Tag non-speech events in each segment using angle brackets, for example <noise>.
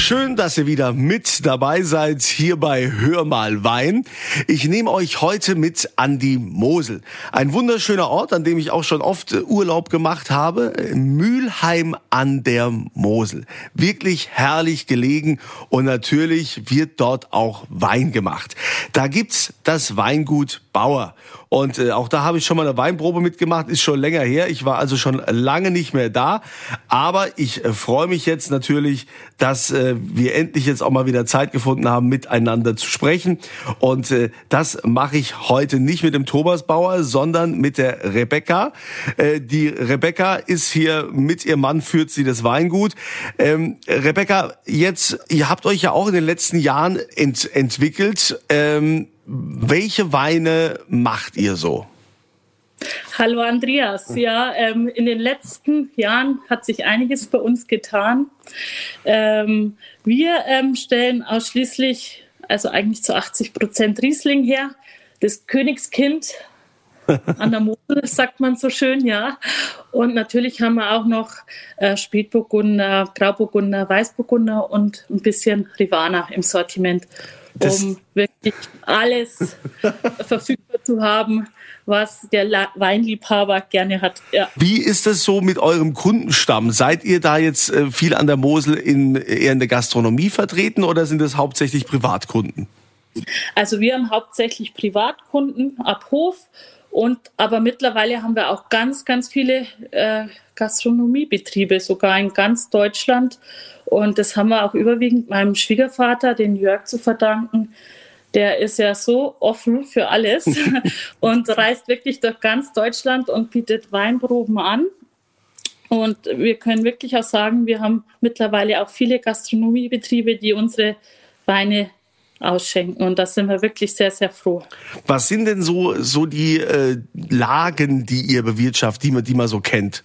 Schön, dass ihr wieder mit dabei seid hier bei Hör mal Wein. Ich nehme euch heute mit an die Mosel. Ein wunderschöner Ort, an dem ich auch schon oft Urlaub gemacht habe. Mülheim an der Mosel. Wirklich herrlich gelegen und natürlich wird dort auch Wein gemacht. Da gibt's das Weingut Bauer. Und äh, auch da habe ich schon mal eine Weinprobe mitgemacht, ist schon länger her. Ich war also schon lange nicht mehr da. Aber ich äh, freue mich jetzt natürlich, dass äh, wir endlich jetzt auch mal wieder Zeit gefunden haben, miteinander zu sprechen. Und äh, das mache ich heute nicht mit dem Thomas Bauer, sondern mit der Rebecca. Äh, die Rebecca ist hier mit ihrem Mann, führt sie das Weingut. Ähm, Rebecca, jetzt, ihr habt euch ja auch in den letzten Jahren ent entwickelt. Ähm, welche Weine macht ihr so? Hallo Andreas. Ja, ähm, in den letzten Jahren hat sich einiges bei uns getan. Ähm, wir ähm, stellen ausschließlich, also eigentlich zu 80 Prozent Riesling her. Das Königskind an der Mosel, <laughs> sagt man so schön, ja. Und natürlich haben wir auch noch äh, Spätburgunder, Grauburgunder, Weißburgunder und ein bisschen Rivana im Sortiment das um wirklich alles <laughs> verfügbar zu haben, was der Weinliebhaber gerne hat. Ja. Wie ist das so mit eurem Kundenstamm? Seid ihr da jetzt äh, viel an der Mosel in, eher in der Gastronomie vertreten oder sind das hauptsächlich Privatkunden? Also wir haben hauptsächlich Privatkunden ab Hof und aber mittlerweile haben wir auch ganz, ganz viele äh, Gastronomiebetriebe, sogar in ganz Deutschland. Und das haben wir auch überwiegend meinem Schwiegervater, den Jörg, zu verdanken. Der ist ja so offen für alles <laughs> und reist wirklich durch ganz Deutschland und bietet Weinproben an. Und wir können wirklich auch sagen, wir haben mittlerweile auch viele Gastronomiebetriebe, die unsere Weine ausschenken. Und da sind wir wirklich sehr, sehr froh. Was sind denn so, so die äh, Lagen, die ihr bewirtschaftet, die man, die man so kennt?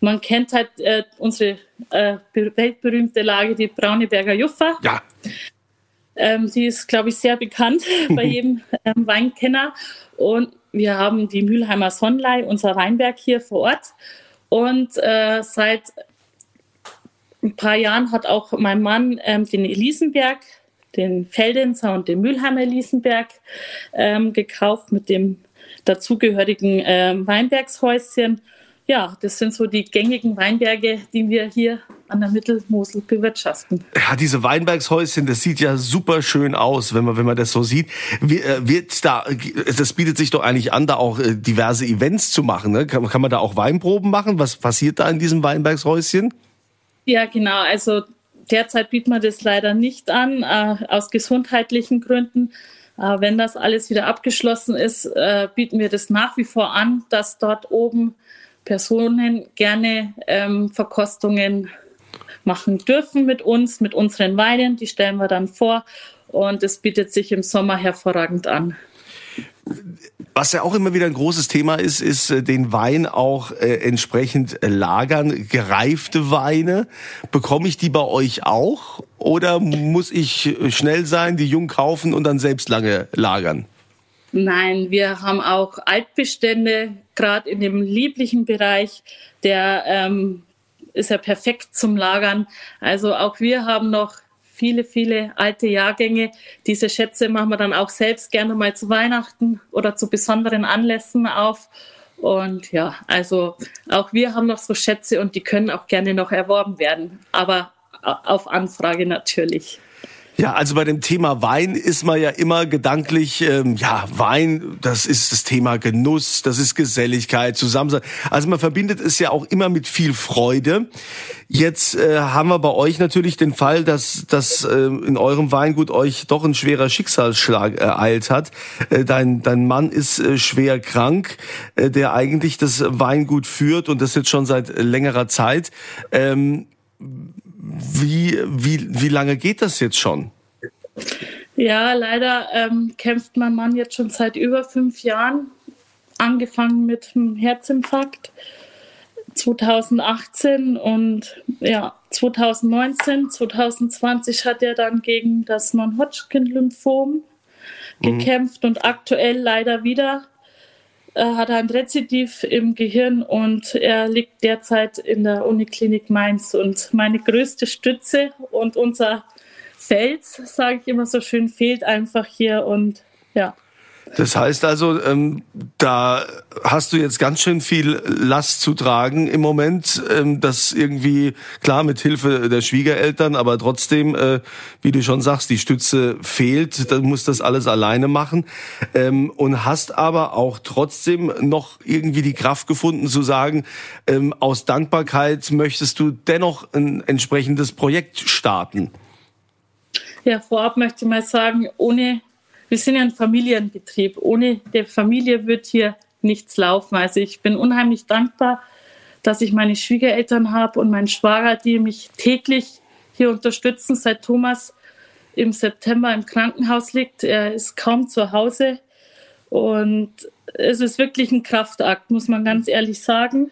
Man kennt halt äh, unsere äh, weltberühmte Lage, die Brauneberger Juffa. Ja. Ähm, die ist, glaube ich, sehr bekannt <laughs> bei jedem ähm, Weinkenner. Und wir haben die Mülheimer Sonnlei, unser Weinberg hier vor Ort. Und äh, seit ein paar Jahren hat auch mein Mann ähm, den Elisenberg, den Feldenser und den Mülheimer Elisenberg ähm, gekauft mit dem dazugehörigen ähm, Weinbergshäuschen ja, das sind so die gängigen Weinberge, die wir hier an der Mittelmosel bewirtschaften. Ja, diese Weinbergshäuschen, das sieht ja super schön aus, wenn man, wenn man das so sieht. Äh, wird da, das bietet sich doch eigentlich an, da auch äh, diverse Events zu machen. Ne? Kann, kann man da auch Weinproben machen? Was passiert da in diesem Weinbergshäuschen? Ja, genau. Also derzeit bietet man das leider nicht an, äh, aus gesundheitlichen Gründen. Äh, wenn das alles wieder abgeschlossen ist, äh, bieten wir das nach wie vor an, dass dort oben Personen gerne ähm, Verkostungen machen dürfen mit uns, mit unseren Weinen. Die stellen wir dann vor und es bietet sich im Sommer hervorragend an. Was ja auch immer wieder ein großes Thema ist, ist äh, den Wein auch äh, entsprechend lagern. Gereifte Weine, bekomme ich die bei euch auch? Oder muss ich schnell sein, die jung kaufen und dann selbst lange lagern? Nein, wir haben auch Altbestände, gerade in dem lieblichen Bereich, der ähm, ist ja perfekt zum Lagern. Also auch wir haben noch viele, viele alte Jahrgänge. Diese Schätze machen wir dann auch selbst gerne mal zu Weihnachten oder zu besonderen Anlässen auf. Und ja, also auch wir haben noch so Schätze und die können auch gerne noch erworben werden, aber auf Anfrage natürlich. Ja, also bei dem Thema Wein ist man ja immer gedanklich, ähm, ja, Wein, das ist das Thema Genuss, das ist Geselligkeit, Zusammensein. Also man verbindet es ja auch immer mit viel Freude. Jetzt äh, haben wir bei euch natürlich den Fall, dass, dass äh, in eurem Weingut euch doch ein schwerer Schicksalsschlag ereilt hat. Äh, dein, dein Mann ist äh, schwer krank, äh, der eigentlich das Weingut führt und das jetzt schon seit längerer Zeit. Ähm, wie, wie, wie lange geht das jetzt schon? Ja, leider ähm, kämpft mein Mann jetzt schon seit über fünf Jahren, angefangen mit einem Herzinfarkt 2018 und ja, 2019, 2020 hat er dann gegen das Non-Hodgkin-Lymphom mhm. gekämpft und aktuell leider wieder hat ein Rezidiv im Gehirn und er liegt derzeit in der Uniklinik Mainz. Und meine größte Stütze und unser Fels, sage ich immer so schön, fehlt einfach hier und ja. Das heißt also, ähm, da hast du jetzt ganz schön viel Last zu tragen im Moment. Ähm, das irgendwie, klar, mit Hilfe der Schwiegereltern, aber trotzdem, äh, wie du schon sagst, die Stütze fehlt. Dann musst das alles alleine machen. Ähm, und hast aber auch trotzdem noch irgendwie die Kraft gefunden zu sagen, ähm, aus Dankbarkeit möchtest du dennoch ein entsprechendes Projekt starten. Ja, vorab möchte ich mal sagen, ohne wir sind ja ein Familienbetrieb. Ohne die Familie wird hier nichts laufen. Also ich bin unheimlich dankbar, dass ich meine Schwiegereltern habe und meinen Schwager, die mich täglich hier unterstützen, seit Thomas im September im Krankenhaus liegt. Er ist kaum zu Hause und es ist wirklich ein Kraftakt, muss man ganz ehrlich sagen.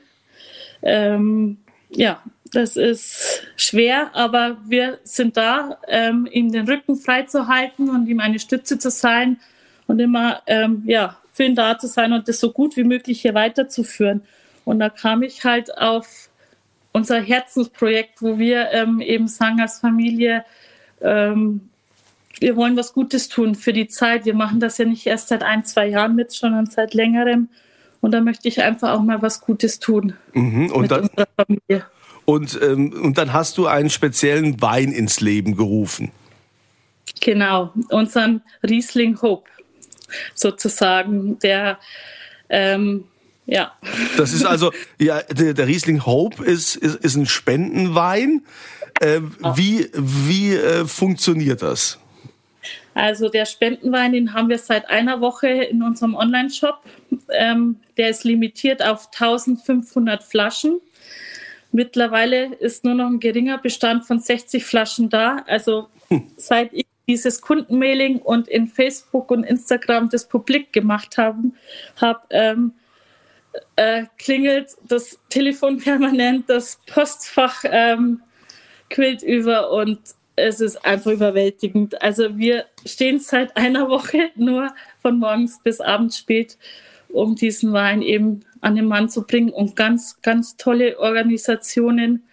Ähm, ja, das ist schwer, aber wir sind da, ähm, ihm den Rücken frei zu halten und ihm eine Stütze zu sein und immer ähm, ja, für ihn da zu sein und das so gut wie möglich hier weiterzuführen. Und da kam ich halt auf unser Herzensprojekt, wo wir ähm, eben sagen als Familie, ähm, wir wollen was Gutes tun für die Zeit. Wir machen das ja nicht erst seit ein, zwei Jahren mit, sondern seit längerem. Und da möchte ich einfach auch mal was Gutes tun mhm, und mit dann, unserer Familie. Und, ähm, und dann hast du einen speziellen Wein ins Leben gerufen. Genau, unseren Riesling Hope sozusagen, der ähm, ja. Das ist also, ja, der, der Riesling Hope ist, ist, ist ein Spendenwein. Äh, wie wie äh, funktioniert das? Also der Spendenwein, den haben wir seit einer Woche in unserem Online-Shop. Ähm, der ist limitiert auf 1500 Flaschen. Mittlerweile ist nur noch ein geringer Bestand von 60 Flaschen da. Also hm. seit ich dieses Kundenmailing und in Facebook und Instagram das publik gemacht haben, habe, ähm, äh, klingelt das Telefon <laughs> permanent, das Postfach ähm, quillt über und es ist einfach überwältigend. Also wir stehen seit einer <laughs> Woche nur von morgens bis abends spät, um diesen Wein eben an den Mann zu bringen und ganz, ganz tolle Organisationen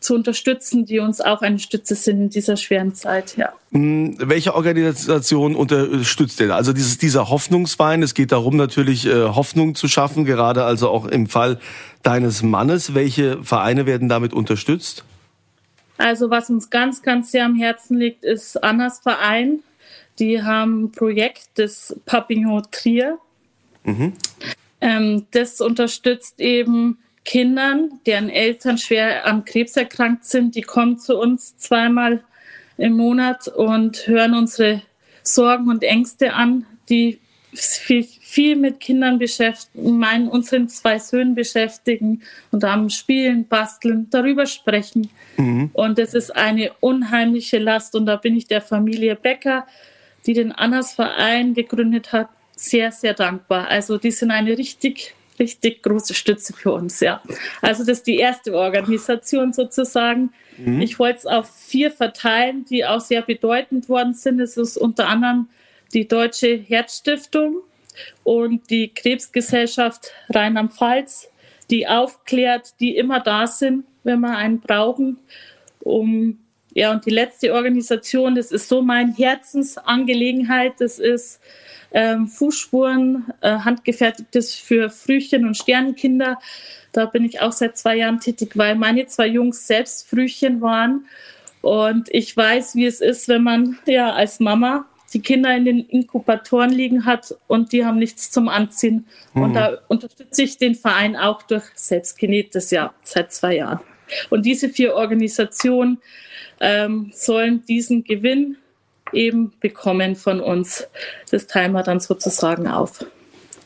zu unterstützen, die uns auch eine Stütze sind in dieser schweren Zeit. Ja. Hm, welche Organisation unterstützt denn? Also dieses, dieser Hoffnungswein, es geht darum natürlich äh, Hoffnung zu schaffen, gerade also auch im Fall deines Mannes. Welche Vereine werden damit unterstützt? Also was uns ganz, ganz sehr am Herzen liegt, ist Annas Verein. Die haben ein Projekt des Papillon Trier. Mhm. Ähm, das unterstützt eben Kindern, deren Eltern schwer an Krebs erkrankt sind. Die kommen zu uns zweimal im Monat und hören unsere Sorgen und Ängste an, die viel, viel mit Kindern beschäftigen, meinen unseren zwei Söhnen beschäftigen und am Spielen, Basteln, darüber sprechen. Mhm. Und es ist eine unheimliche Last. Und da bin ich der Familie Becker, die den Annas Verein gegründet hat, sehr, sehr dankbar. Also die sind eine richtig, richtig große Stütze für uns, ja. Also das ist die erste Organisation sozusagen. Mhm. Ich wollte es auf vier verteilen, die auch sehr bedeutend worden sind. Es ist unter anderem die Deutsche Herzstiftung und die Krebsgesellschaft Rheinland-Pfalz, die aufklärt, die immer da sind, wenn wir einen brauchen, um ja, und die letzte Organisation, das ist so mein Herzensangelegenheit, das ist ähm, Fußspuren, äh, handgefertigtes für Frühchen und Sternenkinder. Da bin ich auch seit zwei Jahren tätig, weil meine zwei Jungs selbst Frühchen waren. Und ich weiß, wie es ist, wenn man ja als Mama die Kinder in den Inkubatoren liegen hat und die haben nichts zum Anziehen. Mhm. Und da unterstütze ich den Verein auch durch selbstgenähtes Jahr seit zwei Jahren. Und diese vier Organisationen ähm, sollen diesen Gewinn eben bekommen von uns. Das teilen wir dann sozusagen auf.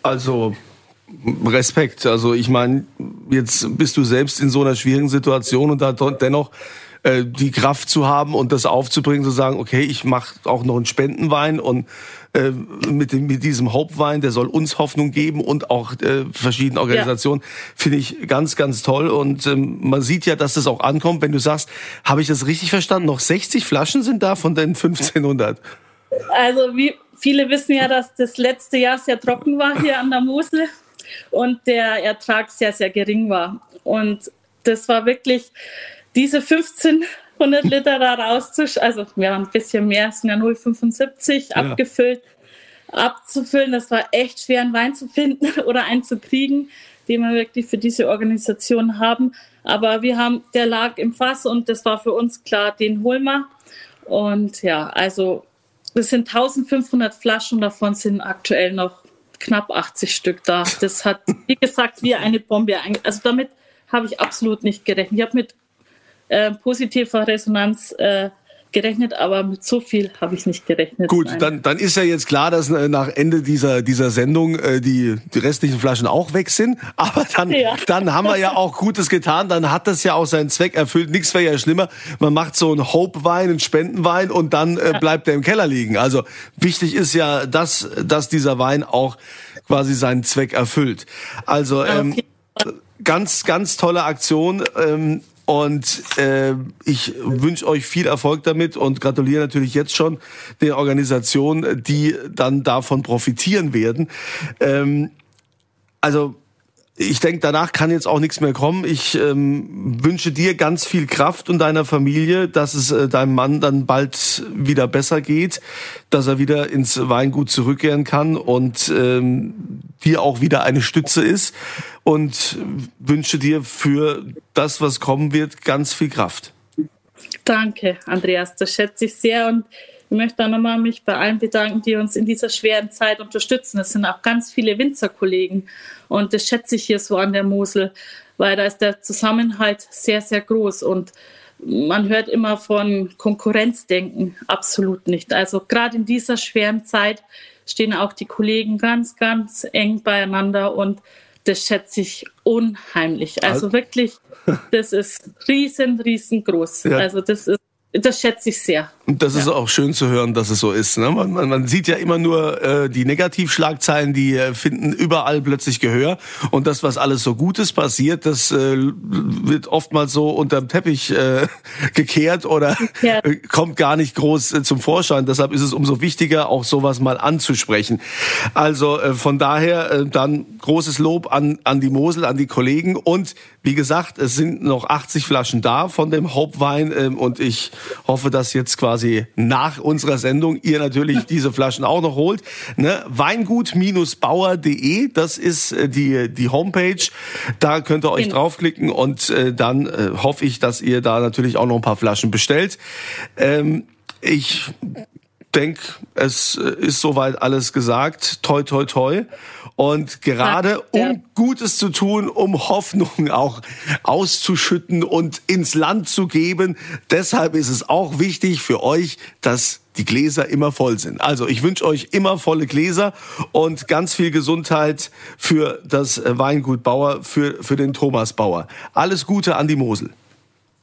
Also Respekt. Also ich meine, jetzt bist du selbst in so einer schwierigen Situation und da dennoch äh, die Kraft zu haben und das aufzubringen, zu sagen, okay, ich mache auch noch einen Spendenwein und äh, mit, dem, mit diesem Hauptwein, der soll uns Hoffnung geben und auch äh, verschiedene Organisationen, ja. finde ich ganz, ganz toll. Und ähm, man sieht ja, dass das auch ankommt, wenn du sagst, habe ich das richtig verstanden? Noch 60 Flaschen sind da von den 1500? Also wie viele wissen ja, dass das letzte Jahr sehr trocken war hier an der Mosel. und der Ertrag sehr, sehr gering war. Und das war wirklich diese 1500 Liter da rauszusch, also wir haben ein bisschen mehr, es sind ja 0,75 ja. abgefüllt, abzufüllen. Das war echt schwer, einen Wein zu finden <laughs> oder einen zu kriegen, den wir wirklich für diese Organisation haben. Aber wir haben, der lag im Fass und das war für uns klar, den holen wir. Und ja, also das sind 1500 Flaschen, davon sind aktuell noch knapp 80 Stück da. Das hat, wie gesagt, wie eine Bombe. Also damit habe ich absolut nicht gerechnet. Ich habe mit äh, positiver Resonanz äh, gerechnet, aber mit so viel habe ich nicht gerechnet. Gut, dann, dann ist ja jetzt klar, dass äh, nach Ende dieser, dieser Sendung äh, die, die restlichen Flaschen auch weg sind. <laughs> Aber dann, ja. dann haben wir ja auch Gutes getan. Dann hat das ja auch seinen Zweck erfüllt. Nichts wäre ja schlimmer. Man macht so einen Hope-Wein, einen Spendenwein und dann äh, bleibt er im Keller liegen. Also wichtig ist ja, dass, dass dieser Wein auch quasi seinen Zweck erfüllt. Also ähm, ganz, ganz tolle Aktion. Ähm, und äh, ich wünsche euch viel Erfolg damit und gratuliere natürlich jetzt schon den Organisationen, die dann davon profitieren werden. Ähm, also ich denke, danach kann jetzt auch nichts mehr kommen. Ich ähm, wünsche dir ganz viel Kraft und deiner Familie, dass es äh, deinem Mann dann bald wieder besser geht, dass er wieder ins Weingut zurückkehren kann und ähm, dir auch wieder eine Stütze ist. Und wünsche dir für das, was kommen wird, ganz viel Kraft. Danke, Andreas. Das schätze ich sehr und ich möchte auch nochmal mich bei allen bedanken, die uns in dieser schweren Zeit unterstützen. Es sind auch ganz viele Winzerkollegen und das schätze ich hier so an der Mosel, weil da ist der Zusammenhalt sehr, sehr groß und man hört immer von Konkurrenzdenken, absolut nicht. Also gerade in dieser schweren Zeit stehen auch die Kollegen ganz, ganz eng beieinander und das schätze ich unheimlich. Also wirklich, das ist riesen, riesengroß. Ja. Also das ist das schätze ich sehr. Und das ist auch schön zu hören, dass es so ist. Ne? Man, man, man sieht ja immer nur äh, die Negativschlagzeilen, die äh, finden überall plötzlich Gehör. Und das, was alles so Gutes passiert, das äh, wird oftmals so unterm Teppich äh, <laughs> gekehrt oder ja. <laughs> kommt gar nicht groß äh, zum Vorschein. Deshalb ist es umso wichtiger, auch sowas mal anzusprechen. Also äh, von daher äh, dann großes Lob an, an die Mosel, an die Kollegen. Und wie gesagt, es sind noch 80 Flaschen da von dem Hauptwein äh, und ich hoffe, dass jetzt quasi nach unserer Sendung ihr natürlich <laughs> diese Flaschen auch noch holt. Ne? Weingut-bauer.de, das ist äh, die, die Homepage. Da könnt ihr euch genau. draufklicken und äh, dann äh, hoffe ich, dass ihr da natürlich auch noch ein paar Flaschen bestellt. Ähm, ich denke, es äh, ist soweit alles gesagt. Toi, toi, toi. Und gerade um Gutes zu tun, um Hoffnung auch auszuschütten und ins Land zu geben, deshalb ist es auch wichtig für euch, dass die Gläser immer voll sind. Also ich wünsche euch immer volle Gläser und ganz viel Gesundheit für das Weingut Bauer, für, für den Thomas Bauer. Alles Gute an die Mosel.